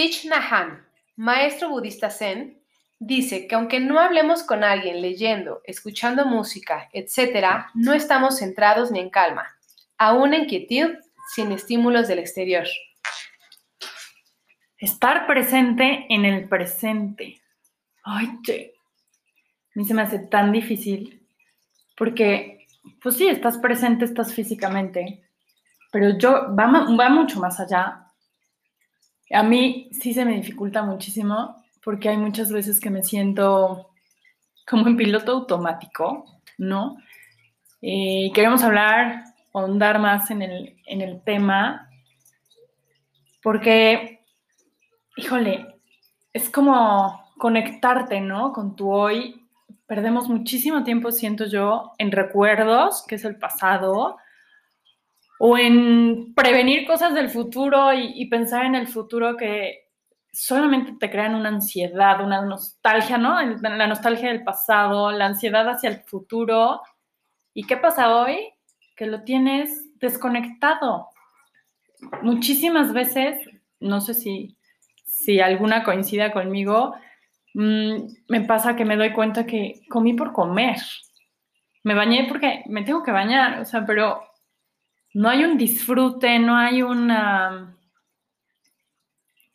Thich Nhat maestro budista zen, dice que aunque no hablemos con alguien leyendo, escuchando música, etc., no estamos centrados ni en calma, aún en quietud, sin estímulos del exterior. Estar presente en el presente. Ay, che. A mí se me hace tan difícil porque, pues sí, estás presente, estás físicamente, pero yo, va, va mucho más allá a mí sí se me dificulta muchísimo porque hay muchas veces que me siento como en piloto automático, ¿no? Eh, queremos hablar, ahondar más en el, en el tema, porque, híjole, es como conectarte, ¿no? Con tu hoy. Perdemos muchísimo tiempo, siento yo, en recuerdos, que es el pasado, o en prevenir cosas del futuro y, pensar en el futuro que solamente te crean una ansiedad, una nostalgia, ¿no? La nostalgia del pasado, la ansiedad hacia el futuro. ¿Y qué pasa hoy? Que lo tienes desconectado. Muchísimas veces, no sé si, si alguna coincida conmigo, mm, me pasa que me doy cuenta que comí por comer. Me bañé porque me tengo que bañar, o sea, pero no hay un disfrute, no hay una...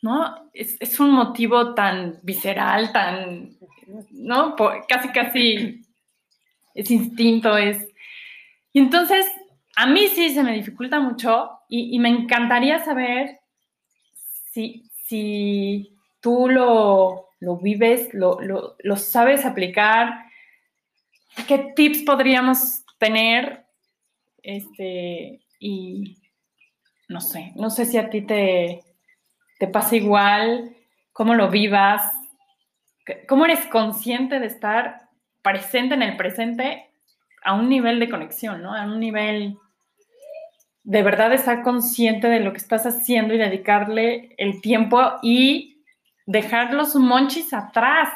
¿No? Es, un motivo tan visceral, tan, ¿no? casi, casi es instinto, es... Y entonces, a mí sí se me dificulta mucho y, me encantaría saber si, si tú lo, vives, lo, lo sabes aplicar, qué tips podríamos tener este, y no sé, no sé si a ti te, te pasa igual, cómo lo vivas, cómo eres consciente de estar presente en el presente a un nivel de conexión, ¿no? A un nivel de verdad estar consciente de lo que estás haciendo y dedicarle el tiempo y dejar los monchis atrás.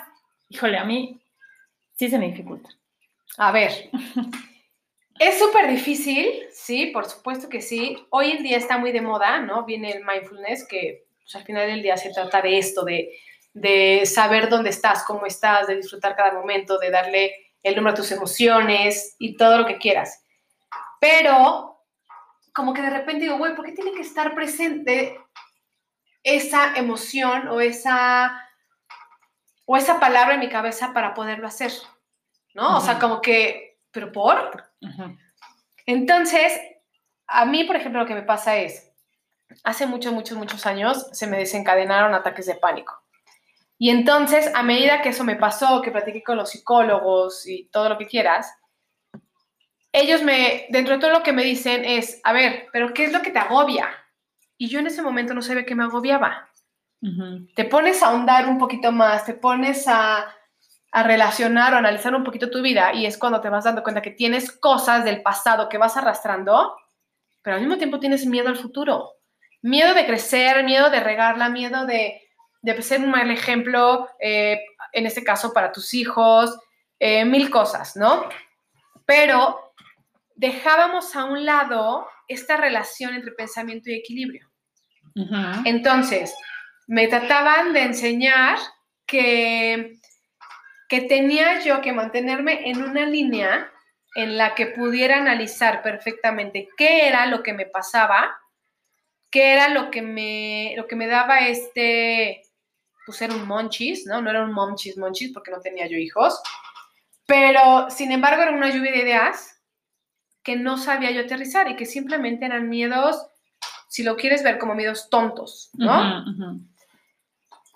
Híjole, a mí sí se me dificulta. A ver, Es súper difícil, sí, por supuesto que sí. Hoy en día está muy de moda, ¿no? Viene el mindfulness, que pues, al final del día se trata de esto, de, de saber dónde estás, cómo estás, de disfrutar cada momento, de darle el número a tus emociones y todo lo que quieras. Pero, como que de repente digo, güey, ¿por qué tiene que estar presente esa emoción o esa, o esa palabra en mi cabeza para poderlo hacer? ¿No? O sea, como que, ¿pero por? Entonces, a mí, por ejemplo, lo que me pasa es, hace muchos, muchos, muchos años se me desencadenaron ataques de pánico. Y entonces, a medida que eso me pasó, que platiqué con los psicólogos y todo lo que quieras, ellos me, dentro de todo lo que me dicen es, a ver, pero ¿qué es lo que te agobia? Y yo en ese momento no sabía qué me agobiaba. Te pones a ahondar un poquito más, te pones a a relacionar o analizar un poquito tu vida y es cuando te vas dando cuenta que tienes cosas del pasado que vas arrastrando, pero al mismo tiempo tienes miedo al futuro. Miedo de crecer, miedo de regarla, miedo de, de ser un mal ejemplo, eh, en este caso para tus hijos, eh, mil cosas, ¿no? Pero dejábamos a un lado esta relación entre pensamiento y equilibrio. Entonces, me trataban de enseñar que que tenía yo que mantenerme en una línea en la que pudiera analizar perfectamente qué era lo que me pasaba, qué era lo que me, lo que me daba este, pues era un monchis, ¿no? No era un monchis, monchis, porque no tenía yo hijos, pero sin embargo era una lluvia de ideas que no sabía yo aterrizar y que simplemente eran miedos, si lo quieres ver como miedos tontos, ¿no?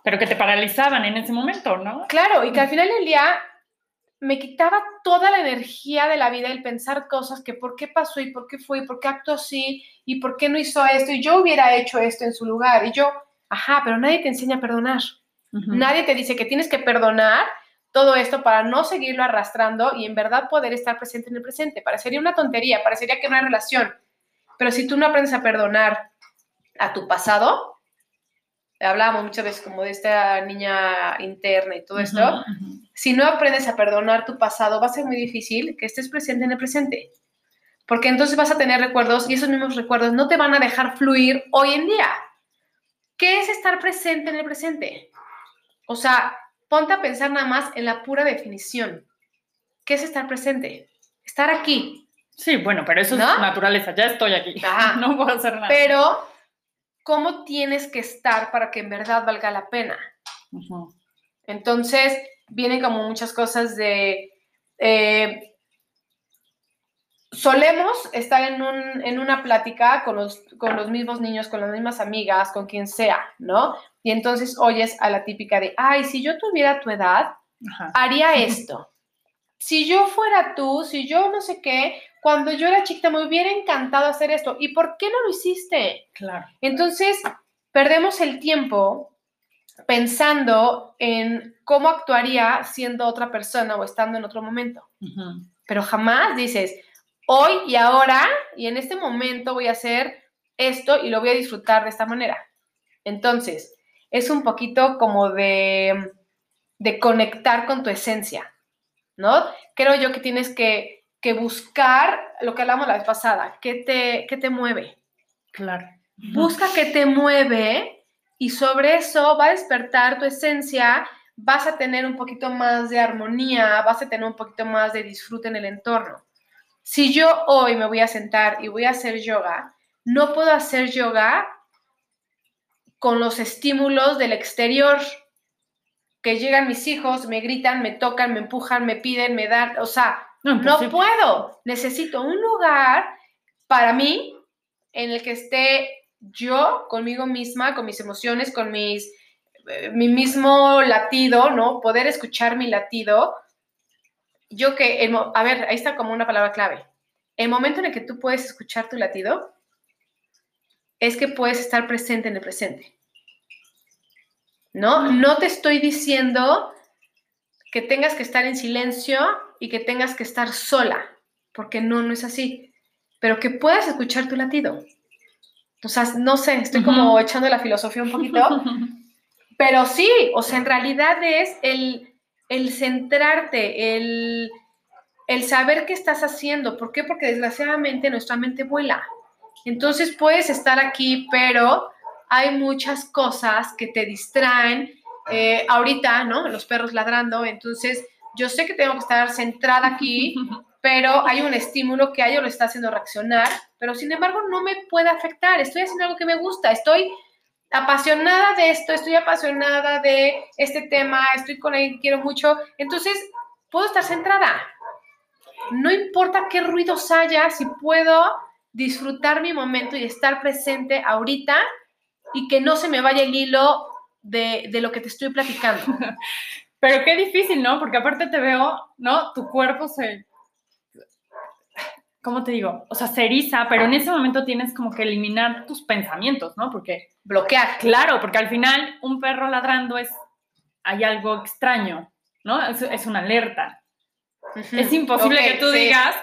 Pero que te paralizaban en ese momento, ¿no? Claro, y que al final del día me quitaba toda la energía de la vida el pensar cosas que por qué pasó y por qué fue y por qué actuó así y por qué no hizo esto y yo hubiera hecho esto en su lugar y yo, ajá, pero nadie te enseña a perdonar. Nadie te dice que tienes que perdonar todo esto para no seguirlo arrastrando y en verdad poder estar presente en el presente. Parecería una tontería, parecería que no hay relación, pero si tú no aprendes a perdonar a tu pasado, hablábamos muchas veces como de esta niña interna y todo esto, si no aprendes a perdonar tu pasado, va a ser muy difícil que estés presente en el presente. Porque entonces vas a tener recuerdos y esos mismos recuerdos no te van a dejar fluir hoy en día. ¿qué es estar presente en el presente? O sea, ponte a pensar nada más en la pura definición. ¿Qué es estar presente? Estar aquí. Sí, bueno, pero eso es naturaleza, ya estoy aquí. No puedo hacer nada. Pero, ¿cómo tienes que estar para que en verdad valga la pena? Entonces, vienen como muchas cosas de... Eh, solemos estar en, un, en una plática con los, con los mismos niños, con las mismas amigas, con quien sea, ¿no? Y entonces oyes a la típica de, ay, si yo tuviera tu edad, haría esto. Si yo fuera tú, si yo no sé qué, cuando yo era chiquita me hubiera encantado hacer esto. ¿Y por qué no lo hiciste? Claro. Entonces, perdemos el tiempo pensando en cómo actuaría siendo otra persona o estando en otro momento. Pero jamás dices, hoy y ahora y en este momento voy a hacer esto y lo voy a disfrutar de esta manera. Entonces, es un poquito como de, de conectar con tu esencia, ¿no? Creo yo que tienes que, buscar lo que hablamos la vez pasada, ¿qué te, qué te mueve? Claro. Busca qué te mueve y sobre eso va a despertar tu esencia, vas a tener un poquito más de armonía, vas a tener un poquito más de disfrute en el entorno. Si yo hoy me voy a sentar y voy a hacer yoga, no puedo hacer yoga con los estímulos del exterior, que llegan mis hijos, me gritan, me tocan, me empujan, me piden, me dan, o sea, no, no puedo. Necesito un lugar para mí en el que esté yo conmigo misma, con mis emociones, con mis, eh, mi mismo latido, ¿no? Poder escuchar mi latido yo que, a ver, ahí está como una palabra clave. El momento en el que tú puedes escuchar tu latido es que puedes estar presente en el presente. ¿No? No te estoy diciendo que tengas que estar en silencio y que tengas que estar sola, porque no, no es así. Pero que puedas escuchar tu latido. O sea, no sé, estoy como echando la filosofía un poquito, pero sí, o sea, en realidad es el el centrarte, el, saber qué estás haciendo. ¿Por qué? Porque desgraciadamente nuestra mente vuela. Entonces puedes estar aquí, pero hay muchas cosas que te distraen. Eh, ahorita, ¿no? Los perros ladrando, entonces yo sé que tengo que estar centrada aquí, pero hay un estímulo que a ello lo está haciendo reaccionar, pero sin embargo no me puede afectar. Estoy haciendo algo que me gusta, estoy apasionada de esto, estoy apasionada de este tema, estoy con él, quiero mucho, entonces puedo estar centrada. No importa qué ruidos haya, si puedo disfrutar mi momento y estar presente ahorita y que no se me vaya el hilo de, de lo que te estoy platicando. Pero qué difícil, ¿no? Porque aparte te veo, ¿no? Tu cuerpo se, ¿cómo te digo? O sea, se eriza, pero en ese momento tienes como que eliminar tus pensamientos, ¿no? Porque bloquear. Claro, porque al final un perro ladrando es, hay algo extraño, ¿no? Es, una alerta. Es imposible que tú digas,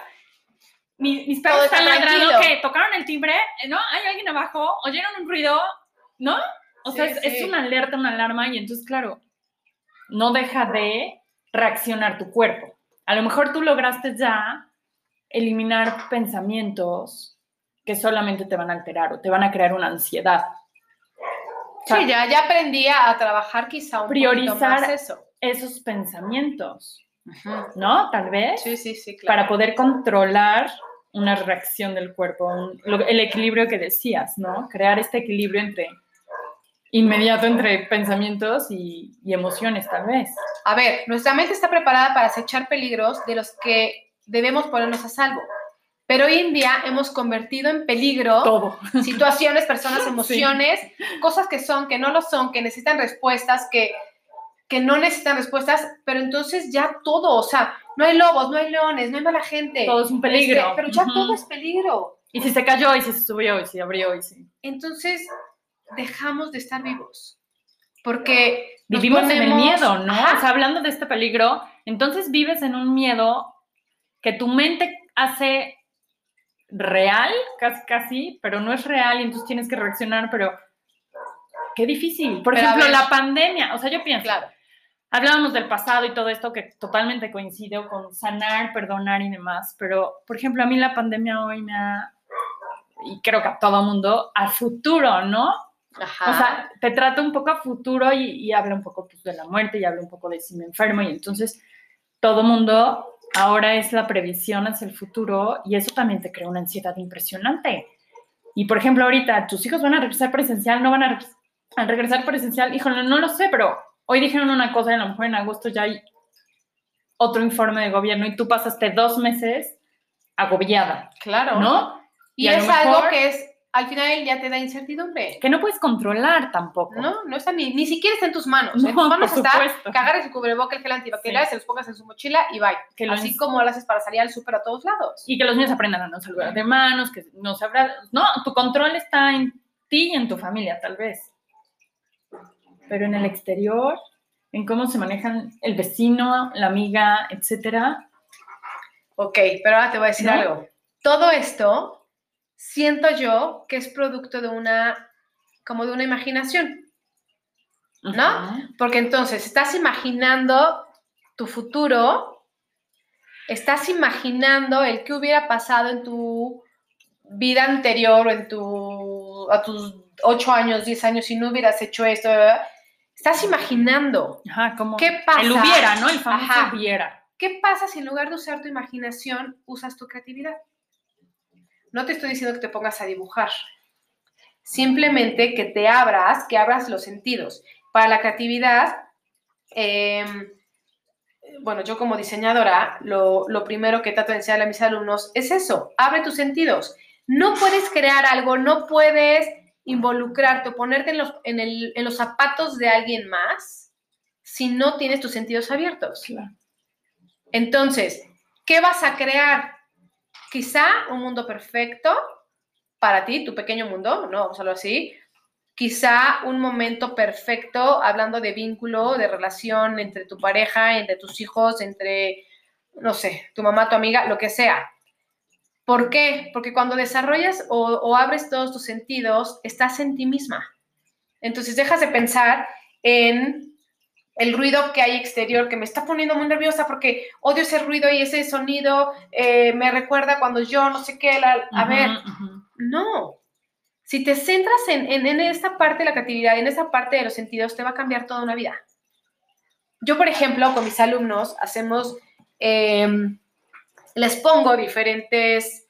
mis, perros están ladrando, que tocaron el timbre, ¿no? Hay alguien abajo, oyeron un ruido, ¿no? O sea, es una alerta, una alarma y entonces, claro, no deja de reaccionar tu cuerpo. A lo mejor tú lograste ya eliminar pensamientos que solamente te van a alterar o te van a crear una ansiedad. sí, ya, ya aprendí a trabajar quizá un priorizar eso. esos pensamientos, ¿no? Tal vez. Sí, sí, sí, Para poder controlar una reacción del cuerpo, el equilibrio que decías, ¿no? Crear este equilibrio entre inmediato entre pensamientos y, y emociones, tal vez. A ver, nuestra mente está preparada para acechar peligros de los que debemos ponernos a salvo. Pero hoy en día hemos convertido en peligro Todo. situaciones, personas, emociones, cosas que son, que no lo son, que necesitan respuestas, que, que no necesitan respuestas, pero entonces ya todo, o sea, no hay lobos, no hay leones, no hay mala gente. Todo es un peligro. Este, pero ya todo es peligro. Y si se cayó, y si se subió, y si abrió, y si... Entonces, dejamos de estar vivos. Porque vivimos en el miedo, ¿no? O sea, hablando de este peligro, entonces vives en un miedo que tu mente hace real, casi, casi, pero no es real y entonces tienes que reaccionar, pero qué difícil. Por ejemplo, la pandemia, o sea, yo pienso, claro. hablábamos del pasado y todo esto que totalmente coincido con sanar, perdonar y demás, pero, por ejemplo, a mí la pandemia hoy me ha, y creo que a todo mundo, al futuro, ¿no? Ajá. O sea, te trata un poco a futuro y, y habla un poco pues, de la muerte y habla un poco de si me enfermo y entonces todo mundo ahora es la previsión hacia el futuro y eso también te crea una ansiedad impresionante. Y por ejemplo, ahorita tus hijos van a regresar presencial, no van a, regres- a regresar presencial, híjole, no lo sé, pero hoy dijeron una cosa y a lo mejor en agosto ya hay otro informe de gobierno y tú pasaste dos meses agobiada, claro. ¿no? Y, es algo que es, al final ya te da incertidumbre. Que no puedes controlar tampoco. No, no está ni, ni siquiera está en tus manos. en No, tus manos está supuesto. que agarres el cubreboca, el gel antibacterial, Sí. se los pongas en su mochila y bye. Que lo Así como lo haces para salir al súper a todos lados. y que los niños aprendan a no saludar de manos, que no se abra- No, tu control está en ti y en tu familia, tal vez. Pero en el exterior, en cómo se manejan el vecino, la amiga, etcétera. Ok, pero ahora te voy a decir ¿No? algo. Todo esto siento yo que es producto de una, como de una imaginación. ¿No? Porque entonces estás imaginando tu futuro, estás imaginando el que hubiera pasado en tu vida anterior o en tu, a tus 8 años, 10 años si no hubieras hecho esto. Estás imaginando. Ajá, como ¿Qué pasa? el hubiera, ¿no? El famoso Ajá. hubiera. ¿Qué pasa si en lugar de usar tu imaginación usas tu creatividad? No te estoy diciendo que te pongas a dibujar. Simplemente que te abras, que abras los sentidos. Para la creatividad, em, bueno, yo como diseñadora, lo, lo primero que trato de enseñarle a mis alumnos es eso, abre tus sentidos. No puedes crear algo, no puedes involucrarte o ponerte en los, en el- en los zapatos de alguien más si no tienes tus sentidos abiertos. Claro. Entonces, ¿qué vas a crear? Quizá un mundo perfecto para ti, tu pequeño mundo, no, vamos a así. Quizá un momento perfecto hablando de vínculo, de relación entre tu pareja, entre tus hijos, entre, no sé, tu mamá, tu amiga, lo que sea. ¿Por qué? Porque cuando desarrollas o abres todos tus sentidos, estás en ti misma. Entonces dejas de pensar en el ruido que hay exterior que me está poniendo muy nerviosa porque odio ese ruido y ese sonido eh, me recuerda cuando yo no sé qué, la- a ver, no. Si te centras en, en- en esta parte de la creatividad, en esta parte de los sentidos, te va a cambiar toda una vida. Yo, por ejemplo, con mis alumnos hacemos, em, les pongo diferentes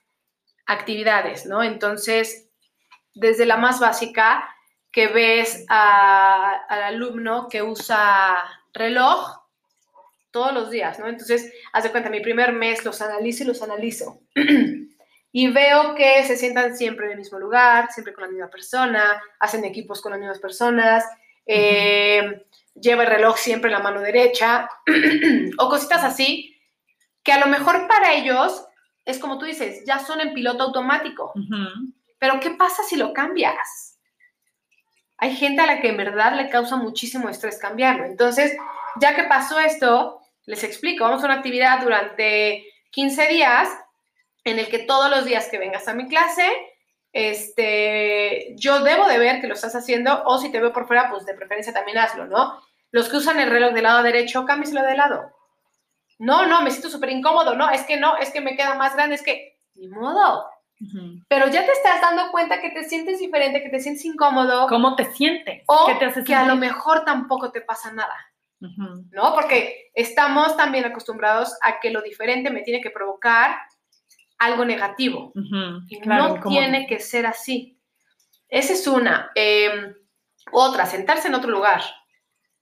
actividades, ¿no? Entonces, desde la más básica, que ves a- al alumno que usa reloj todos los días, ¿no? Entonces, haz de cuenta, mi primer mes los analizo y los analizo. y veo que se sientan siempre en el mismo lugar, siempre con la misma persona, hacen equipos con las mismas personas, eh, lleva el reloj siempre en la mano derecha, o cositas así, que a lo mejor para ellos es como tú dices, ya son en piloto automático. Pero ¿qué pasa si lo cambias? Hay gente a la que en verdad le causa muchísimo estrés cambiarlo. Entonces, ya que pasó esto, les explico, vamos a una actividad durante 15 días en el que todos los días que vengas a mi clase, este, yo debo de ver que lo estás haciendo o si te veo por fuera, pues de preferencia también hazlo, ¿no? Los que usan el reloj del lado derecho, cámbieselo de lado. No, no, me siento súper incómodo, no, es que no, es que me queda más grande, es que, ni modo, Pero ya te estás dando cuenta que te sientes diferente, que te sientes incómodo ¿Cómo te sientes? o ¿Qué te hace que a lo mejor tampoco te pasa nada. ¿no? Porque estamos también acostumbrados a que lo diferente me tiene que provocar algo negativo y Claro, no tiene que ser así. Esa es una. Eh, otra, sentarse en otro lugar,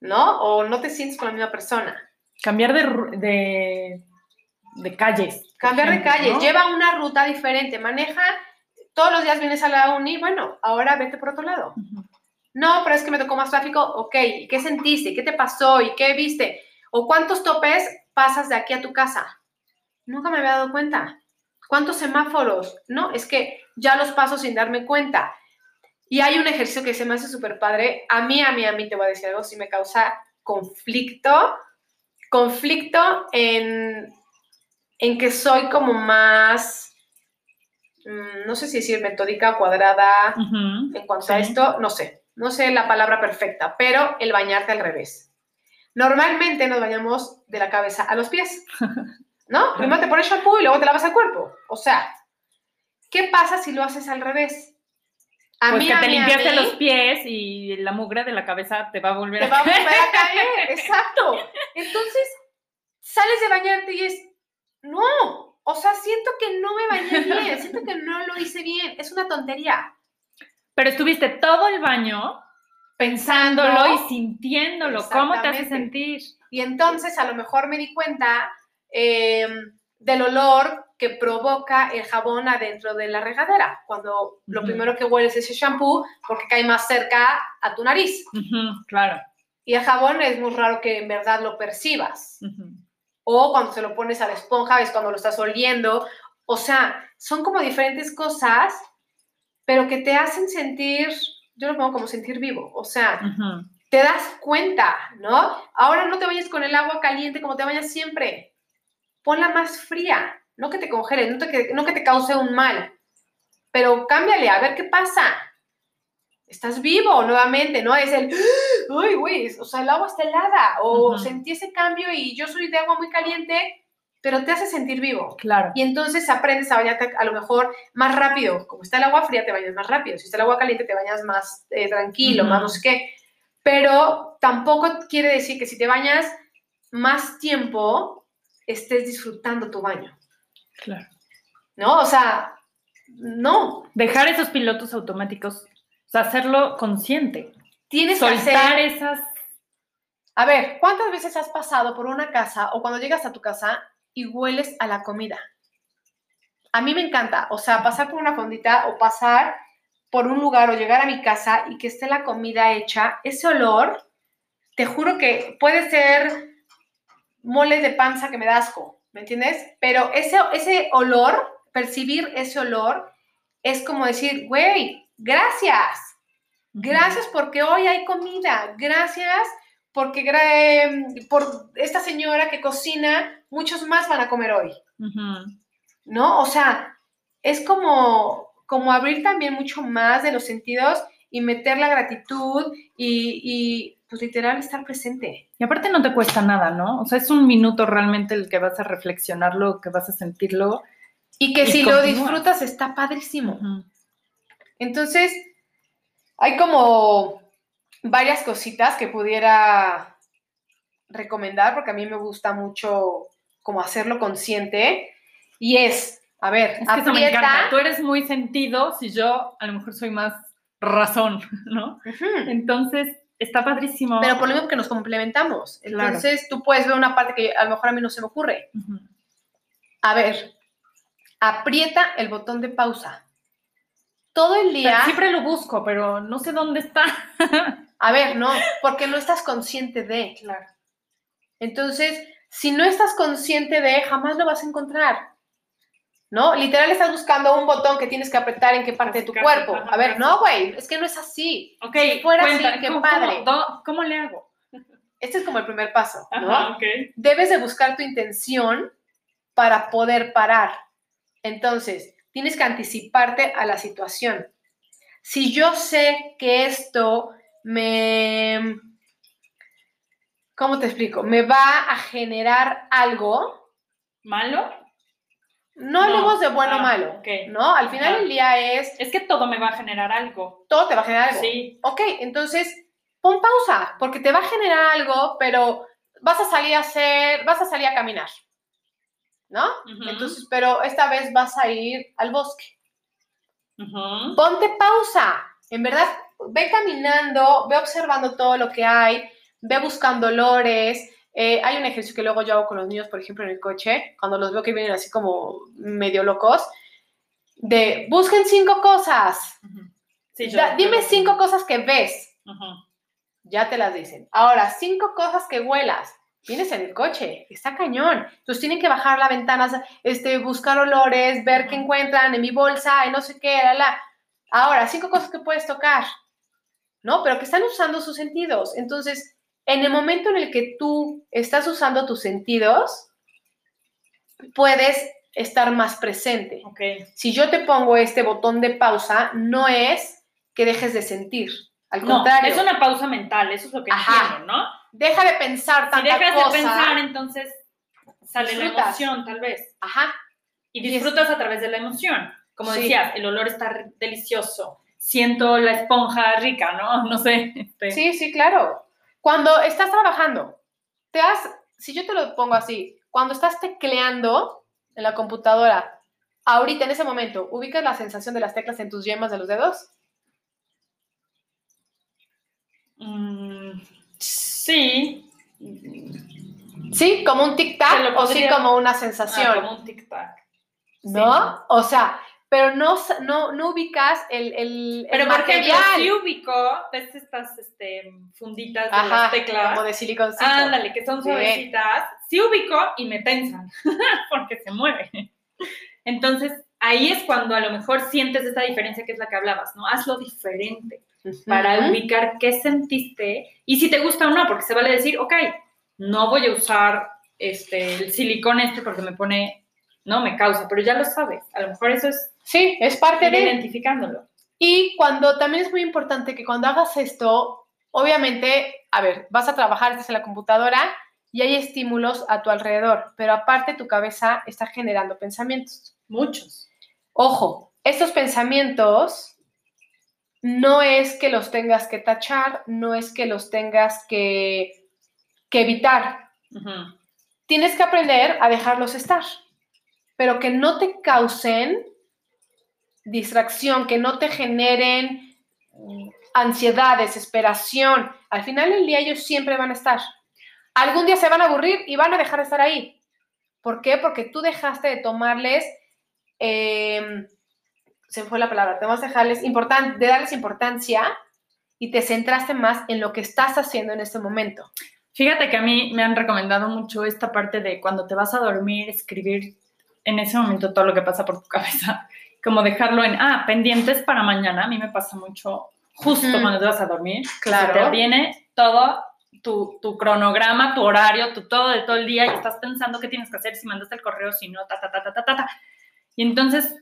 ¿no? O no te sientes con la misma persona. Cambiar de, de, de calles. Cambiar de ejemplo, calle, ¿no? lleva una ruta diferente, maneja, todos los días vienes a la uni, bueno, ahora vete por otro lado. No, pero es que me tocó más tráfico, ok, ¿y qué sentiste? ¿Qué te pasó? ¿Y qué viste? ¿O cuántos topes pasas de aquí a tu casa? Nunca me había dado cuenta. ¿Cuántos semáforos? No, es que ya los paso sin darme cuenta. Y hay un ejercicio que se me hace súper padre. A mí, a mí, a mí te voy a decir algo, sí me causa conflicto. Conflicto en, en que soy como más, mm, no sé si decir metódica, cuadrada, en cuanto a esto, no sé, no sé la palabra perfecta, pero el bañarte al revés. Normalmente nos bañamos de la cabeza a los pies, ¿no? Primero te pones shampoo y luego te lavas el cuerpo. O sea, ¿qué pasa si lo haces al revés? A pues mí, que a te mí, a limpiaste mí, los pies y la mugre de la cabeza te va a volver te a va a volver a caer, exacto. Entonces, sales de bañarte y es, no, o sea, siento que no me bañé bien, siento que no lo hice bien, es una tontería. Pero estuviste todo el baño pensándolo y sintiéndolo. ¿Cómo te hace sentir? Y entonces a lo mejor me di cuenta eh, del olor que provoca el jabón adentro de la regadera, cuando lo primero que hueles es el shampoo porque cae más cerca a tu nariz. Ujú, claro. Y el jabón es muy raro que en verdad lo percibas. O cuando se lo pones a la esponja es cuando lo estás oliendo. O sea, son como diferentes cosas, pero que te hacen sentir, yo lo pongo como sentir vivo. O sea, te das cuenta, ¿no? Ahora no te bañes con el agua caliente como te bañas siempre. Ponla más fría, no que te congele, no, te, no que te cause un mal. Pero cámbiale, a ver qué pasa. Estás vivo nuevamente, ¿no? Es el, uy, güey, o sea, el agua está helada, o sentí ese cambio y yo soy de agua muy caliente, pero te hace sentir vivo. Claro. Y entonces aprendes a bañarte a lo mejor más rápido. Como está el agua fría, te bañas más rápido. Si está el agua caliente, te bañas más eh, tranquilo, más no sé qué. Pero tampoco quiere decir que si te bañas más tiempo, estés disfrutando tu baño, Claro. ¿no? O sea, no. Dejar esos pilotos automáticos, o sea, hacerlo consciente. Tienes que Soltar hacer... esas. A ver, ¿cuántas veces has pasado por una casa o cuando llegas a tu casa y hueles a la comida? A mí me encanta, o sea, pasar por una fondita o pasar por un lugar o llegar a mi casa y que esté la comida hecha, ese olor, te juro que puede ser mole de panza que me da asco, ¿me entiendes? Pero ese, ese olor, percibir ese olor, es como decir, güey, gracias, gracias porque hoy hay comida, gracias porque em, por esta señora que cocina, muchos más van a comer hoy. ¿no? O sea, es como, como abrir también mucho más de los sentidos y meter la gratitud y, y, pues literal estar presente. Y aparte no te cuesta nada, ¿no? O sea, es un minuto realmente el que vas a reflexionarlo, que vas a sentirlo. Y que Y si lo disfrutas está padrísimo. Entonces, hay como varias cositas que pudiera recomendar porque a mí me gusta mucho como hacerlo consciente y es, a ver, Es que eso me aprieta. encanta. Tú eres muy sentido, si yo a lo mejor soy más razón, ¿no? Entonces, está padrísimo. Pero por lo mismo que nos complementamos. Claro. Entonces, tú puedes ver una parte que a lo mejor a mí no se me ocurre. A ver, aprieta el botón de pausa. Todo el Pero día. Siempre lo busco, pero no sé dónde está. A ver, no, porque no estás consciente de. Claro. Entonces, si no estás consciente de, jamás lo vas a encontrar. ¿No? Literal estás buscando un botón que tienes que apretar en qué parte de tu Casi, cuerpo. A ver, no, güey, es que no es así. Ok, Si fuera así, qué ¿cómo- padre. ¿cómo, do- ¿Cómo le hago? Este es como el primer paso, ¿no? Ajá, ok. debes de buscar tu intención para poder parar. Entonces, tienes que anticiparte a la situación. Si yo sé que esto me, ¿cómo te explico? Me va a generar algo, ¿Malo? no No. hablemos de bueno o Ah, malo, ok. ¿no? Al final del día es, Es que todo me va a generar algo. todo te va a generar algo. Sí. Ok, entonces pon pausa, porque te va a generar algo, pero vas a salir a hacer, vas a salir a caminar, ¿no? Entonces, pero esta vez vas a ir al bosque. Ponte pausa. En verdad, ve caminando, ve observando todo lo que hay, ve buscando olores. Eh, hay un ejercicio que luego yo hago con los niños, por ejemplo, en el coche, cuando los veo que vienen así como medio locos, de busquen cinco cosas. Sí, Da- dime cinco cosas que ves. Ya te las dicen. Ahora, cinco cosas que huelas. Vienes en el coche, está cañón. Entonces tienen que bajar la ventana, este, buscar olores, ver qué encuentran en mi bolsa, y no sé qué, la, la. Ahora, cinco cosas que puedes tocar, ¿no? Pero que están usando sus sentidos. Entonces, en el momento en el que tú estás usando tus sentidos, puedes estar más presente. Si yo te pongo este botón de pausa, no es que dejes de sentir. Al No, contrario, es una pausa mental, eso es lo que Ajá. entiendo, ¿no? deja de pensar Si tanta dejas cosa. de pensar, entonces sale la emoción, tal vez. Ajá, Y Y es- disfrutas a través de la emoción. Como Sí. decías, el olor está delicioso. siento la esponja rica, ¿no? No sé. este, Sí, sí, claro. Cuando estás trabajando, te has, si yo te lo pongo así, cuando estás tecleando en la computadora, ahorita en ese momento, ¿ubicas la sensación de las teclas en tus yemas de los dedos? Mm, sí. Sí, como un tic-tac o sí como una Ah, sensación, como un tic-tac. ¿no? O sea, pero no, no, no ubicas el, el, el Pero por ejemplo, material. si ubico, ves estas este, funditas de Ajá, las teclas. como de siliconcito. Ándale, que son Sí. suavecitas. Sí ubico y me tensan, porque se mueve. Entonces, ahí es cuando a lo mejor sientes esta diferencia que es la que hablabas, ¿no? Hazlo diferente para ubicar qué sentiste y si te gusta o no, porque se vale decir, ok, no voy a usar este, el silicón este porque me pone, no, me causa, pero ya lo sabes. A lo mejor eso es Sí, es parte de... identificándolo. Y cuando también es muy importante que cuando hagas esto, obviamente, a ver, vas a trabajar, en la computadora y hay estímulos a tu alrededor, pero aparte tu cabeza está generando pensamientos. Muchos. Ojo, estos pensamientos no es que los tengas que tachar, no es que los tengas que, que evitar. Tienes que aprender a dejarlos estar, pero que no te causen distracción, que no te generen ansiedad, desesperación. Al final del día ellos siempre van a estar. Algún día se van a aburrir y van a dejar de estar ahí. ¿Por qué? Porque tú dejaste de tomarles, eh, se me fue la palabra, te vas a dejarles importan- de darles importancia y te centraste más en lo que estás haciendo en este momento. Fíjate que a mí me han recomendado mucho esta parte de cuando te vas a dormir, escribir en ese momento todo lo que pasa por tu cabeza, como dejarlo en, ah, pendientes para mañana. A mí me pasa mucho justo cuando te vas a dormir. Claro. Se te viene todo tu, tu cronograma, tu horario, tu todo de todo el día y estás pensando qué tienes que hacer, si mandaste el correo, si no, ta, ta, ta, ta, ta, ta. Y entonces,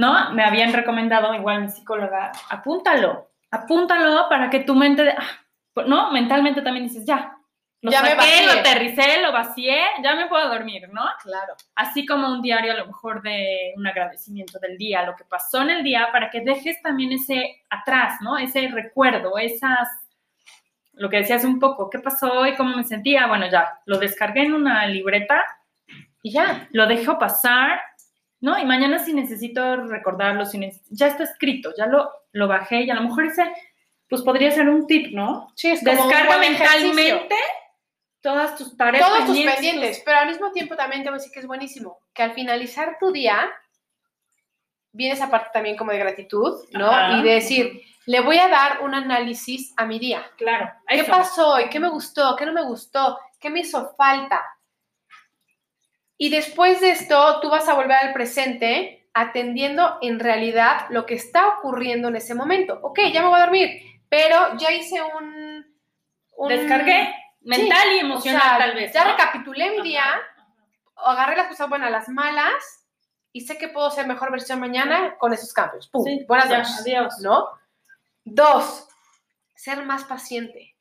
¿no? Me habían recomendado, igual mi psicóloga, apúntalo, apúntalo para que tu mente, de- ah, ¿no? Mentalmente también dices, ya, lo Ya me vacié. lo aterricé, lo vacié, ya me puedo dormir, ¿no? Claro. Así como un diario a lo mejor de un agradecimiento del día, lo que pasó en el día, para que dejes también ese atrás, ¿no? Ese recuerdo, esas, lo que decías un poco, ¿qué pasó hoy? ¿Cómo me sentía? Bueno, ya, lo descargué en una libreta, Y ya. lo dejo pasar, ¿no? Y mañana si necesito recordarlo, si neces- ya está escrito, ya lo, lo bajé y a lo mejor ese, pues podría ser un tip, ¿no? Sí, es como un Descarga buen mentalmente todas tus tareas todos tus pendientes. pendientes, pero al mismo tiempo también te voy a decir que es buenísimo, que al finalizar tu día viene esa parte también como de gratitud, ¿no? Ajá. Y de decir, le voy a dar un análisis a mi día. Claro. ¿Qué eso. pasó hoy? ¿Qué me gustó? ¿Qué no me gustó? ¿Qué me hizo falta? Y después de esto, tú vas a volver al presente atendiendo en realidad lo que está ocurriendo en ese momento. Ok, ya me voy a dormir, pero ya hice un... un- Descargué mental y o emocional sea, tal vez. Ya ¿no? recapitulé mi día, Ajá. agarré las cosas buenas, las malas, y sé que puedo ser mejor versión mañana con esos cambios. Pum, Sí, buenas noches. adiós. ¿No? Dos, ser más paciente.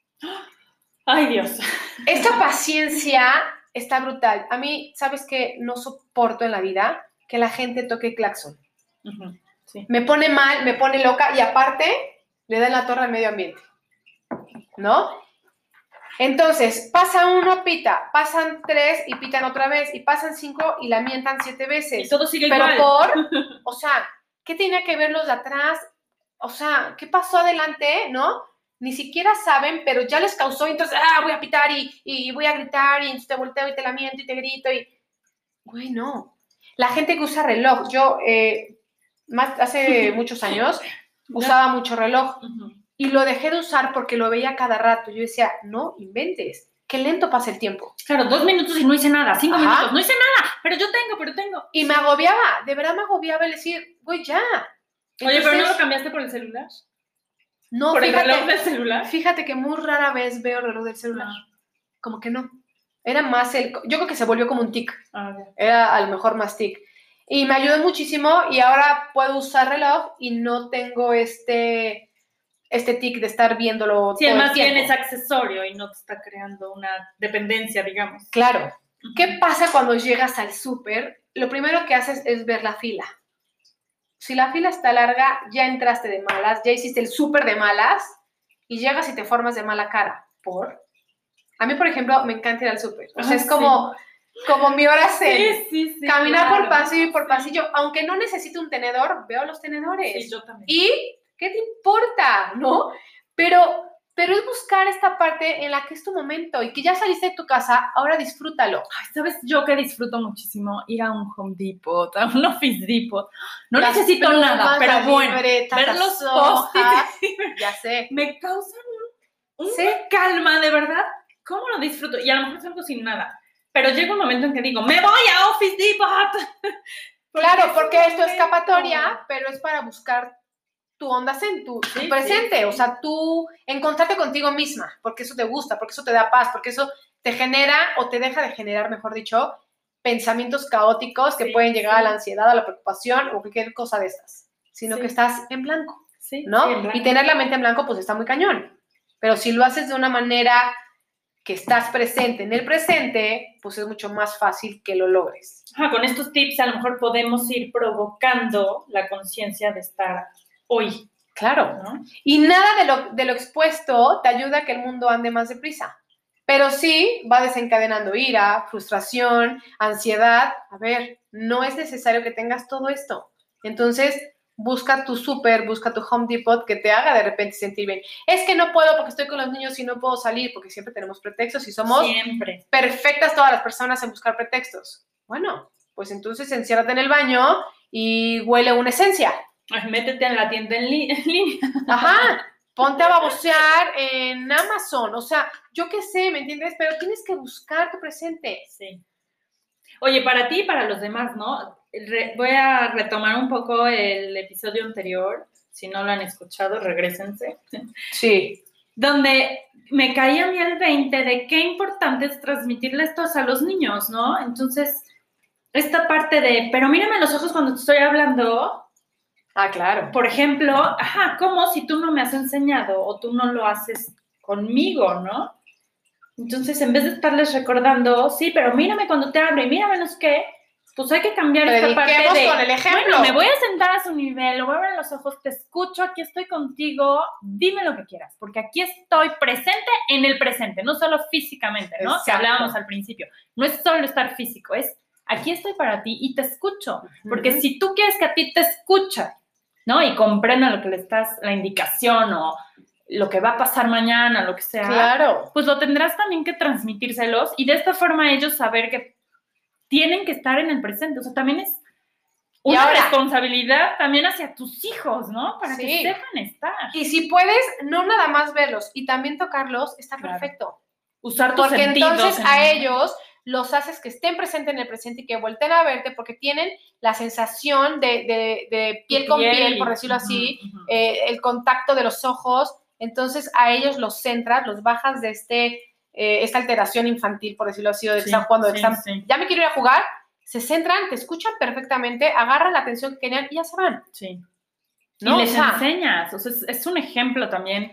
Ay, Dios. Esta paciencia está brutal. A mí, ¿sabes qué? No soporto en la vida que la gente toque claxon. Sí. Me pone mal, me pone loca y aparte le da la torre al medio ambiente. ¿No? Entonces, pasa uno, pita, pasan tres y pitan otra vez, y pasan cinco y la mientan siete Y veces. todo sigue Pero igual. por, o sea, ¿qué tenía que ver los de atrás? O sea, ¿qué pasó adelante? ¿No? Ni siquiera saben, pero ya les causó, entonces, ah, voy a pitar y, y voy a gritar y entonces te volteo y te lamento y te grito y... Güey, no. La gente que usa reloj, yo eh, más, hace muchos años usaba mucho reloj y lo dejé de usar porque lo veía cada rato. Yo decía, no inventes, qué lento pasa el tiempo. Claro, dos minutos y no hice nada. Cinco Ajá. minutos, no hice nada. Pero yo tengo, pero tengo. Y me agobiaba, de verdad me agobiaba el decir, güey, ya. Oye, pero no lo cambiaste por el celular. No, por el fíjate, reloj del celular. fíjate que muy rara vez veo reloj del celular. Ah. Como que no. Era más el. Yo creo que se volvió como un tic. Ah. Era a lo mejor más tic. Y me ayudó muchísimo y ahora puedo usar reloj y no tengo este, este tic de estar viéndolo Sí, todo el más bien tiempo. es accesorio y no te está creando una dependencia, digamos. Claro. ¿Qué pasa cuando llegas al súper? Lo primero que haces es ver la fila. Si la fila está larga, ya entraste de malas, ya hiciste el súper de malas y llegas y te formas de mala cara. ¿Por? A mí, por ejemplo, me encanta ir al súper. O sea, Ah, es como, como mi hora zen. Sí, sí, sí. Caminar por pasillo y por pasillo, aunque no necesite un tenedor, veo los tenedores. Sí, yo también. ¿Y qué te importa? ¿No? Pero, pero es buscar esta parte en la que es tu momento y que ya saliste de tu casa, ahora disfrútalo. Ay, ¿sabes? Yo que disfruto muchísimo ir a un Home Depot, a un Office Depot. No Las necesito nada, pero bueno, ver los post-its Ya sé. me causan un, una Sí. calma, de verdad. ¿Cómo lo disfruto? Y a lo mejor salgo sin nada. Pero llega un momento en que digo, me voy a Office Depot. Claro, es porque es tu escapatoria, pero es para buscar tu onda zen, tu, presente, sí, o sea, tú encontrarte contigo misma, porque eso te gusta, porque eso te da paz, porque eso te genera o te deja de generar, mejor dicho, pensamientos caóticos que pueden llegar a la ansiedad, a la preocupación o cualquier cosa de estas, sino que estás en blanco, Sí, ¿no? sí, en blanco. y tener la mente en blanco, pues está muy cañón. Pero si lo haces de una manera que estás presente en el presente, pues es mucho más fácil que lo logres. Ajá, con estos tips a lo mejor podemos ir provocando la conciencia de estar hoy, Claro. ¿no? Y nada de lo, de lo expuesto te ayuda a que el mundo ande más deprisa. Pero sí va desencadenando ira, frustración, ansiedad. A ver, no es necesario que tengas todo esto. Entonces, busca tu súper, busca tu Home Depot que te haga de repente sentir bien. Es que no puedo porque estoy con los niños y no puedo salir, porque siempre tenemos pretextos y somos Siempre. perfectas todas las personas en buscar pretextos. Bueno, pues entonces enciérrate en el baño y huele una esencia. Métete en la tienda en, línea. Ajá, ponte a babosear en Amazon, o sea, yo qué sé, ¿me entiendes? Pero tienes que buscar tu presente. Sí. Oye, para ti y para los demás, ¿no? Re- voy a retomar un poco el episodio anterior. Si no lo han escuchado, regresense. Sí. Donde me caía a mí el 20 de qué importante es transmitirle esto a los niños, ¿no? Entonces, esta parte de, pero mírame los ojos cuando te estoy hablando, Ah, claro. por ejemplo, ajá, ¿cómo si tú no me has enseñado o tú no lo haces conmigo, ¿no? Entonces, en vez de estarles recordando, sí, pero mírame cuando te hablo y mírame no qué, pues hay que cambiar esta parte de, con el ejemplo. bueno, me voy a sentar a su nivel, voy a ver en los ojos, te escucho, aquí estoy contigo, dime lo que quieras, porque aquí estoy presente en el presente, no solo físicamente, ¿no? Que hablábamos al principio. No es solo estar físico, es aquí estoy para ti y te escucho, porque Ujú. si tú quieres que a ti te escucha, ¿no? Y comprenda lo que le estás, la indicación o lo que va a pasar mañana, lo que sea, Claro. pues lo tendrás también que transmitírselos y de esta forma ellos saber que tienen que estar en el presente. O sea, también es una ahora- responsabilidad también hacia tus hijos, ¿no? Para que Sí. sepan estar. Y si puedes, no nada más verlos y también tocarlos, está Claro. perfecto. Usar tus Porque sentidos entonces en- a ellos los haces que estén presentes en el presente y que volteen a verte porque tienen la sensación de, de- de piel con piel, por decirlo así, eh, el contacto de los ojos, entonces a ellos los centras, los bajas de este, eh, esta alteración infantil, por decirlo así, o de que Sí, están jugando, sí, están, sí, ya me quiero ir a jugar, se centran, te escuchan perfectamente, agarran la atención que querían y ya se van. sí. ¿no? Y les O sea, enseñas. O sea, es, es un ejemplo también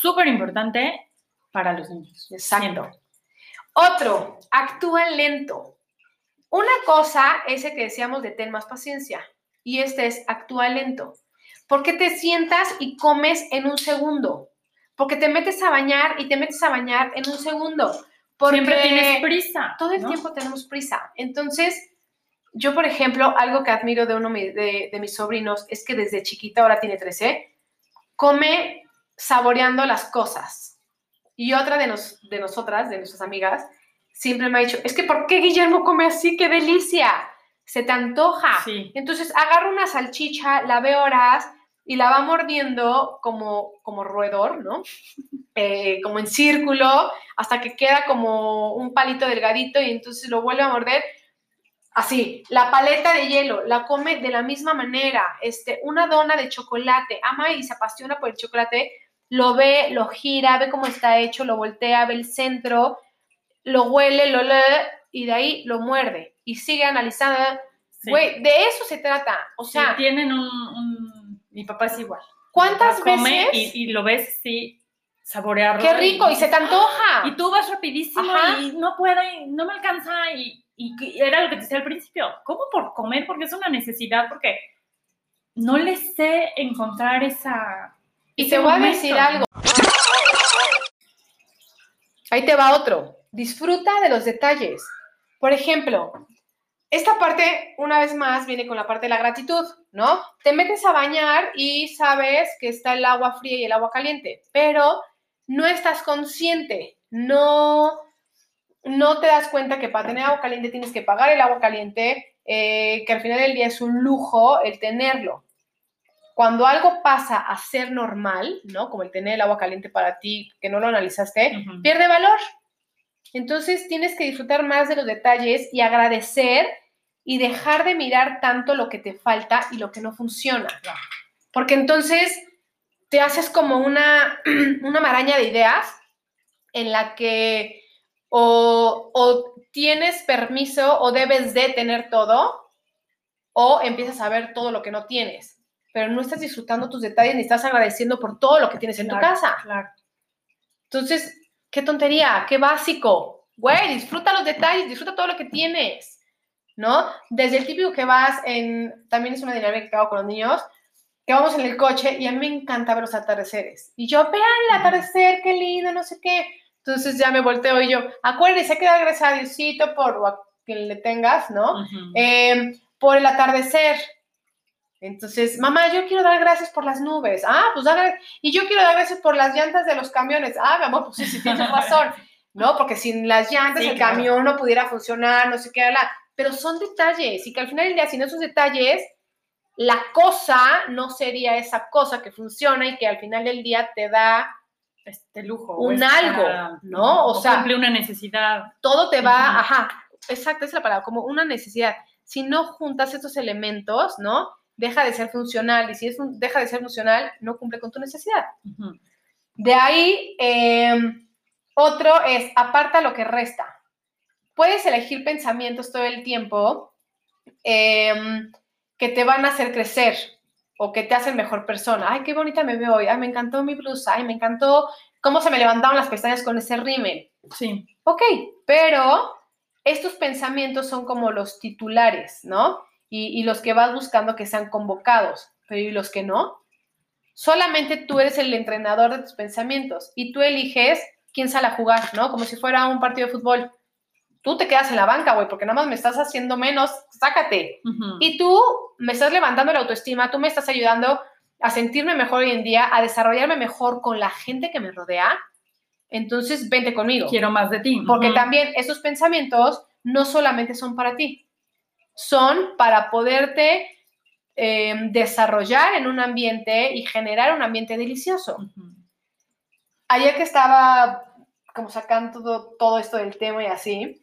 súper importante para los niños. Exacto. Siempre. Otro, actúa lento. Una cosa es el que decíamos de ten más paciencia y este es actúa lento. Porque te sientas y comes en un segundo. Porque te metes a bañar y te metes a bañar en un segundo. Porque Siempre tienes prisa. todo el ¿no? tiempo tenemos prisa. Entonces, yo, por ejemplo, algo que admiro de uno de, de mis sobrinos es que desde chiquita, ahora tiene 13, come saboreando las cosas. Y otra de, nos, de nosotras, de nuestras amigas, siempre me ha dicho, es que ¿por qué Guillermo come así? ¡Qué delicia! Se te antoja. Sí. Entonces agarra una salchicha, la ve horas y la va mordiendo como, como roedor, ¿no? Eh, como en círculo, hasta que queda como un palito delgadito y entonces lo vuelve a morder. Así, la paleta de hielo la come de la misma manera. Este, una dona de chocolate, ama y se apasiona por el chocolate, lo ve, lo gira, ve cómo está hecho, lo voltea, ve el centro, lo huele, lo lee y de ahí lo muerde y sigue analizando. sí. Güey, de eso se trata. O Sí, sea, tienen un, un- Mi papá es igual. ¿cuántas come veces? Y, y lo ves, sí, saborearlo. ¡Qué rico! Y se te antoja. Y tú vas rapidísimo Ajá. y no puedo, y no me alcanza. Y, y era lo que te decía al principio. ¿Cómo por comer? Porque es una necesidad, porque no le sé encontrar esa... Y te voy a decir algo. Ahí te va otro. Disfruta de los detalles. Por ejemplo, esta parte, una vez más, viene con la parte de la gratitud, ¿no? Te metes a bañar y sabes que está el agua fría y el agua caliente, pero no estás consciente, no, no te das cuenta que para tener agua caliente tienes que pagar el agua caliente, eh, que al final del día es un lujo el tenerlo. Cuando algo pasa a ser normal, ¿no? Como el tener el agua caliente para ti, que no lo analizaste, pierde valor. Entonces tienes que disfrutar más de los detalles y agradecer y dejar de mirar tanto lo que te falta y lo que no funciona. Porque entonces te haces como una, una maraña de ideas en la que o, o tienes permiso o debes de tener todo o empiezas a ver todo lo que no tienes. Pero no estás disfrutando tus detalles ni estás agradeciendo por todo lo que tienes en tu casa. Claro. Entonces, qué tontería, qué básico. Güey, disfruta los detalles, disfruta todo lo que tienes, ¿no? Desde el típico que vas en, también es una dinámica que hago con los niños, que vamos en el coche y a mí me encanta ver los atardeceres. Y yo, vean el atardecer, qué lindo, no sé qué. Entonces ya me volteo y yo, acuérdense, que dar gracias a Diosito por o a quien le tengas, ¿no? Eh, por el atardecer. Entonces, mamá, yo quiero dar gracias por las nubes. Ah, pues da Y yo quiero dar gracias por las llantas de los camiones. Ah, mi amor, pues sí, sí tienes razón. ¿No? Porque sin las llantas Sí, el claro. camión no pudiera funcionar, no sé qué. La... Pero son detalles y que al final del día, sin esos detalles, la cosa no sería esa cosa que funciona y que al final del día te da, este lujo. un esta- algo, ¿no? O sea- cumple una necesidad. todo te va, ajá, exacto, esa es la palabra, como una necesidad. Si no juntas estos elementos, ¿no? Deja de ser funcional y si es un- deja de ser funcional, no cumple con tu necesidad. De ahí, eh, otro es aparta lo que resta. Puedes elegir pensamientos todo el tiempo eh, que te van a hacer crecer o que te hacen mejor persona. Ay, qué bonita me veo hoy. Ay, me encantó mi blusa. Ay, me encantó cómo se me levantaron las pestañas con ese rímel. Sí. Ok, pero estos pensamientos son como los titulares, ¿no? Y, y los que vas buscando que sean convocados, pero ¿y los que no? Solamente tú eres el entrenador de tus pensamientos y tú eliges quién sale a jugar, ¿no? Como si fuera un partido de fútbol. Tú te quedas en la banca, güey, porque nada más me estás haciendo menos, sácate. Y tú me estás levantando la autoestima, tú me estás ayudando a sentirme mejor hoy en día, a desarrollarme mejor con la gente que me rodea. Entonces, vente conmigo. Quiero más de ti. Porque también esos pensamientos no solamente son para ti, son para poderte eh, desarrollar en un ambiente y generar un ambiente delicioso. Ayer que estaba como sacando todo, todo esto del tema y así,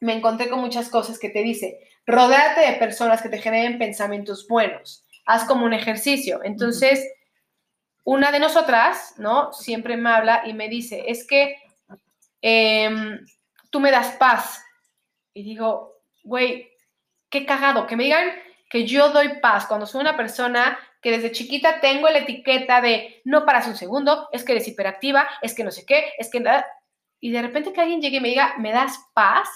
me encontré con muchas cosas que te dice, rodéate de personas que te generen pensamientos buenos, haz como un ejercicio. Entonces, una de nosotras, ¿no? Siempre me habla y me dice, es que em, tú me das paz. Y digo, güey, qué cagado, que me digan que yo doy paz cuando soy una persona que desde chiquita tengo la etiqueta de no paras un segundo, es que eres hiperactiva, es que no sé qué, es que nada. Y de repente que alguien llegue y me diga, ¿me das paz?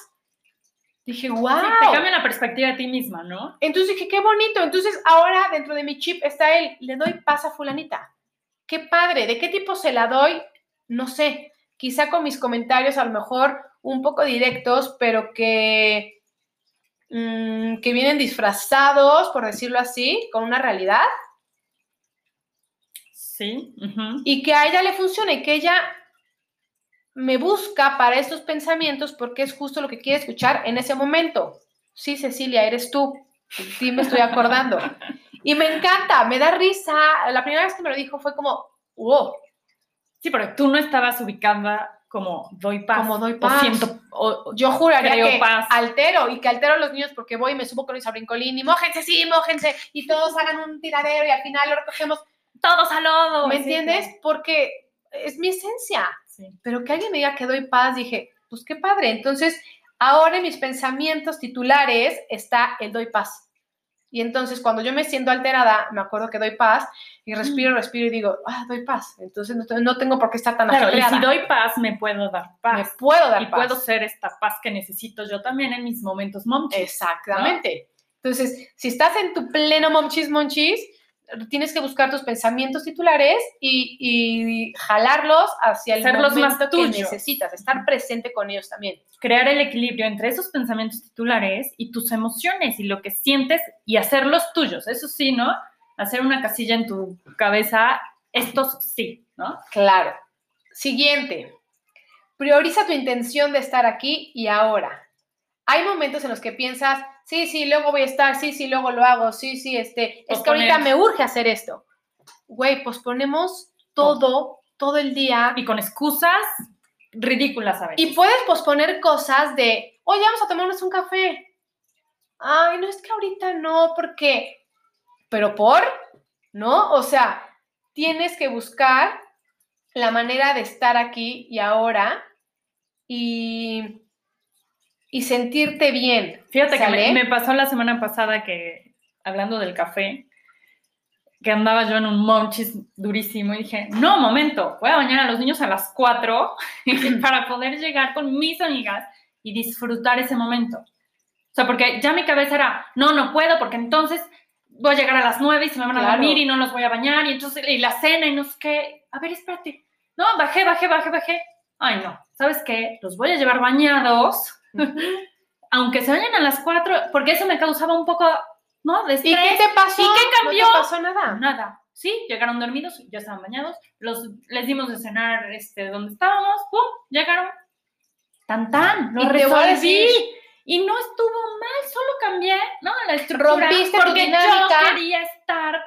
Dije, wow. Sí, te cambia la perspectiva de ti misma, ¿no? Entonces dije, qué bonito. Entonces ahora dentro de mi chip está él, le doy paz a fulanita. Qué padre. ¿De qué tipo se la doy? No sé. Quizá con mis comentarios a lo mejor un poco directos, pero que, mm, que vienen disfrazados, por decirlo así, con una realidad Sí. y que a ella le funcione, que ella me busca para estos pensamientos porque es justo lo que quiere escuchar en ese momento. Sí, Cecilia, eres tú. Sí, me estoy acordando. Y me encanta, me da risa. La primera vez que me lo dijo fue como, wow, Sí, pero tú no estabas ubicada como doy paz. Como doy o paz. siento- o- yo juraría que paz. altero y que altero a los niños porque voy y me subo con Luis Brincolín y mójense, sí, mójense, y todos hagan un tiradero y al final lo recogemos. todos al lodo. ¿Me sí, entiendes? Porque es mi esencia. Sí. pero que alguien me diga que doy paz, dije, pues qué padre. Entonces, ahora en mis pensamientos titulares está el doy paz. Y entonces, cuando yo me siento alterada, me acuerdo que doy paz y respiro, Mm. respiro y digo, ah, doy paz. Entonces, no, no tengo por qué estar tan Claro, y si doy paz, me puedo dar me paz. puedo dar y paz. puedo ser esta paz que necesito yo también en mis momentos monchis. Exactamente. Entonces, si estás en tu pleno monchis, monchis, tienes que buscar tus pensamientos titulares y, y jalarlos hacia el Hacerlos más momento que necesitas, estar presente con ellos también. Crear el equilibrio entre esos pensamientos titulares y tus emociones y lo que sientes y hacerlos tuyos. Eso sí, ¿no? Hacer una casilla en tu cabeza, estos sí, ¿no? Claro. Siguiente. Prioriza tu intención de estar aquí y ahora. Hay momentos en los que piensas, sí, sí, luego voy a estar, sí, sí, luego lo hago, sí, sí, este, es que ahorita me urge hacer esto. Güey, posponemos todo, todo el día Y con excusas ridículas a veces. y puedes posponer cosas de, oye, vamos a tomarnos un café. Ay, no, es que ahorita no, porque, pero por, ¿no? O sea, tienes que buscar la manera de estar aquí y ahora y, y sentirte bien. Fíjate que ¿sale? me, me pasó la semana pasada que, hablando del café, que andaba yo en un monchis durísimo y dije, no, momento, voy a bañar a los niños a las 4 para poder llegar con mis amigas y disfrutar ese momento. O sea, porque ya mi cabeza era, no, no puedo, porque entonces voy a llegar a las 9 y se me van a Claro. dormir y no los voy a bañar y entonces, y la cena y no sé qué. A ver, espérate. No, bajé, bajé, bajé, bajé. Ay, no, ¿sabes qué? Los voy a llevar bañados aunque se vayan a las 4, porque eso me causaba un poco, ¿no? De ¿Y qué te pasó? ¿Y qué cambió? No te pasó nada. Nada. Sí, llegaron dormidos, ya estaban bañados, los, les dimos de cenar este, donde estábamos, ¡pum! Llegaron. Tan tan, lo Y te voy a resolví. decir- Y no estuvo mal, solo cambié, ¿no? La estructura. Rompiste porque yo quería estar,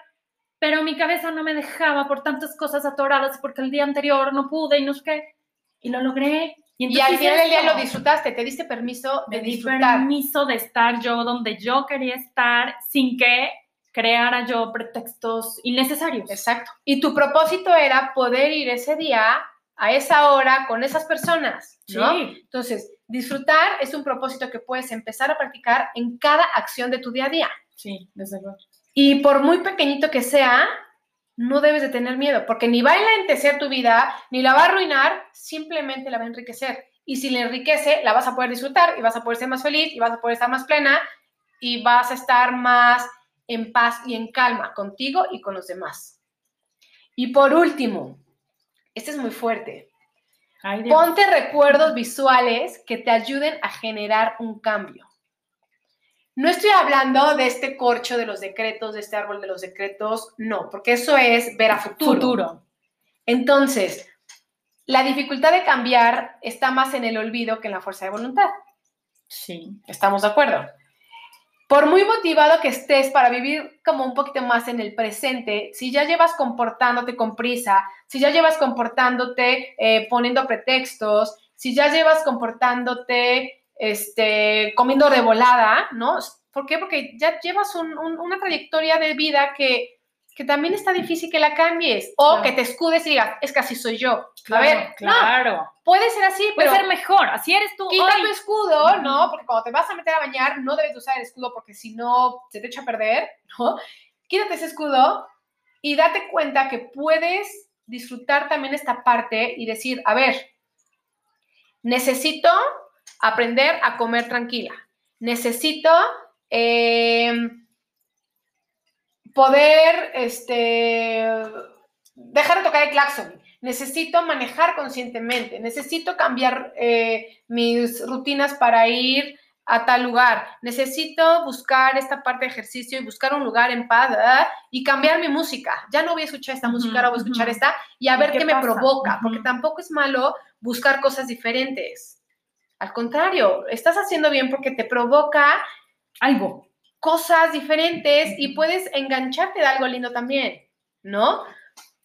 pero mi cabeza no me dejaba por tantas cosas atoradas, porque el día anterior no pude y no sé qué. Y lo logré. Y entonces al final del día lo disfrutaste, te diste permiso de disfrutar. permiso de estar yo donde yo quería estar sin que creara yo pretextos innecesarios. Exacto. Y tu propósito era poder ir ese día a esa hora con esas personas, ¿no? Sí. Entonces, disfrutar es un propósito que puedes empezar a practicar en cada acción de tu día a día. Sí, desde luego. Y por muy pequeñito que sea, no debes de tener miedo, porque ni va a enlentecer tu vida, ni la va a arruinar, simplemente la va a enriquecer. Y si la enriquece, la vas a poder disfrutar y vas a poder ser más feliz y vas a poder estar más plena y vas a estar más en paz y en calma contigo y con los demás. Y por último, este es muy fuerte. Ay. Ponte recuerdos visuales que te ayuden a generar un cambio. No estoy hablando de este corcho de los decretos, de este árbol de los decretos, no, porque eso es ver a futuro. futuro. Entonces, la dificultad de cambiar está más en el olvido que en la fuerza de voluntad. Sí. ¿Estamos de acuerdo? Por muy motivado que estés para vivir como un poquito más en el presente, si ya llevas comportándote con prisa, si ya llevas comportándote eh, poniendo pretextos, si ya llevas comportándote este, comiendo de volada, ¿no? ¿Por qué? Porque ya llevas un- un- una trayectoria de vida que, que también está difícil que la cambies o Claro. que te escudes y digas, es que así soy yo. Claro, a ver, no, claro. puede ser así, Puede pero ser mejor. Así eres tú. Quita hoy. tu escudo. ¿no? Porque cuando te vas a meter a bañar, no debes de usar el escudo porque si no, se te echa a perder, ¿no? Quítate ese escudo y date cuenta que puedes disfrutar también esta parte y decir, a ver, necesito aprender a comer tranquila. Necesito eh, poder, este, dejar de tocar el claxon. Necesito manejar conscientemente. Necesito cambiar eh, mis rutinas para ir a tal lugar. Necesito buscar esta parte de ejercicio y buscar un lugar en paz ¿verdad? y cambiar mi música. Ya no voy a escuchar esta música, ahora voy a escuchar esta y a ¿Y ver qué qué, me provoca, porque tampoco es malo buscar cosas diferentes. Al contrario, estás haciendo bien porque te provoca Algo. cosas diferentes y puedes engancharte de algo lindo también, ¿no?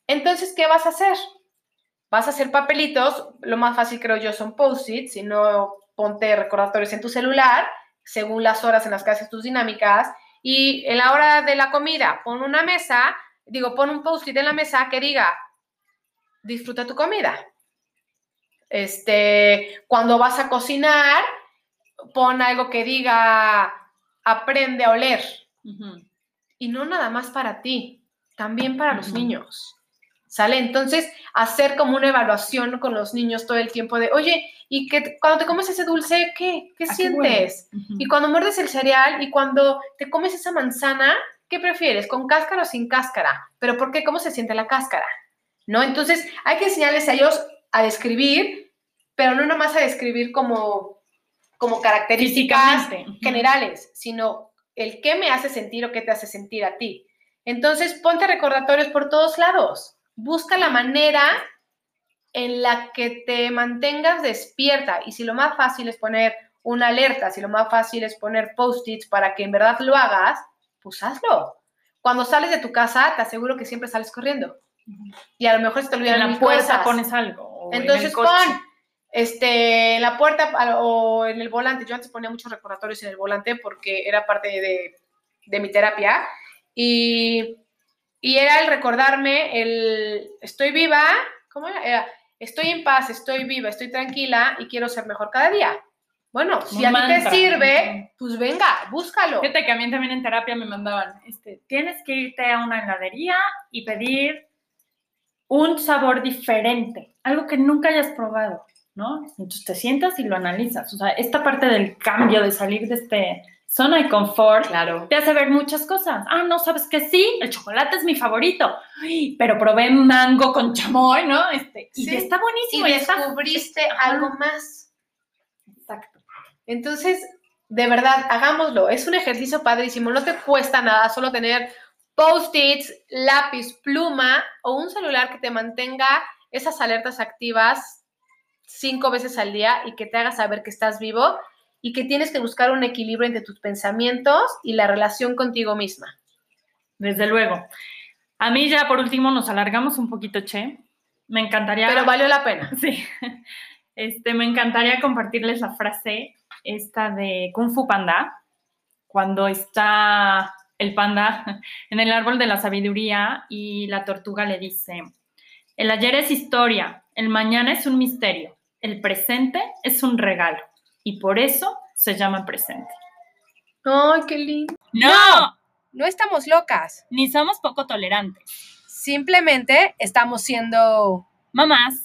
Entonces, ¿qué vas a hacer? Vas a hacer papelitos, lo más fácil creo yo son post-its, si no ponte recordatorios en tu celular, según las horas en las que haces tus dinámicas, y en la hora de la comida, pon una mesa, digo, pon un post-it en la mesa que diga, disfruta tu comida. Este, cuando vas a cocinar, pon algo que diga, aprende a oler. Y no nada más para ti, también para los niños. ¿Sale? Entonces, hacer como una evaluación con los niños todo el tiempo de, oye, y que cuando te comes ese dulce, ¿qué? ¿Qué ¿A qué sientes? Y cuando muerdes el cereal y cuando te comes esa manzana, ¿qué prefieres? ¿Con cáscara o sin cáscara? ¿Pero por qué? ¿Cómo se siente la cáscara? ¿No? Entonces, hay que enseñarles a ellos a describir, pero no nomás a describir como, como características generales, sino el qué me hace sentir o qué te hace sentir a ti. Entonces, ponte recordatorios por todos lados. Busca la manera en la que te mantengas despierta. Y si lo más fácil es poner una alerta, si lo más fácil es poner post-its para que en verdad lo hagas, pues hazlo. Cuando sales de tu casa, te aseguro que siempre sales corriendo. Y a lo mejor se te olvidan En la puerta pones algo. Entonces pon este, en la puerta o en el volante. Yo antes ponía muchos recordatorios en el volante porque era parte de, de mi terapia. Y, y, era el recordarme el estoy viva, ¿cómo era? Estoy en paz, estoy viva, estoy tranquila y quiero ser mejor cada día. Bueno, si a ti te sirve, pues venga, búscalo. Fíjate que a mí también en terapia me mandaban, este, tienes que irte a una heladería y pedir un sabor diferente, algo que nunca hayas probado, ¿no? Entonces te sientas y lo analizas. O sea, esta parte del cambio, de salir de este zona de confort, claro. te hace ver muchas cosas. Ah, no, sabes que sí, el chocolate es mi favorito, pero probé mango con chamoy, ¿no? Este, y está buenísimo. Y, descubriste algo más. Exacto. Entonces, de verdad, hagámoslo. Es un ejercicio padrísimo, no te cuesta nada, solo tener post-its, lápiz, pluma o un celular que te mantenga esas alertas activas cinco veces al día y que te haga saber que estás vivo y que tienes que buscar un equilibrio entre tus pensamientos y la relación contigo misma. Desde luego. A mí ya por último nos alargamos un poquito, Che. Me encantaría... Pero valió la pena. Sí. Este, me encantaría compartirles la frase esta de Kung Fu Panda, cuando está el panda en el árbol de la sabiduría y la tortuga le dice, el ayer es historia, el mañana es un misterio, el presente es un regalo y por eso se llama presente. ¡Ay, qué lindo! ¡No! No estamos locas. Ni somos poco tolerantes. Simplemente estamos siendo mamás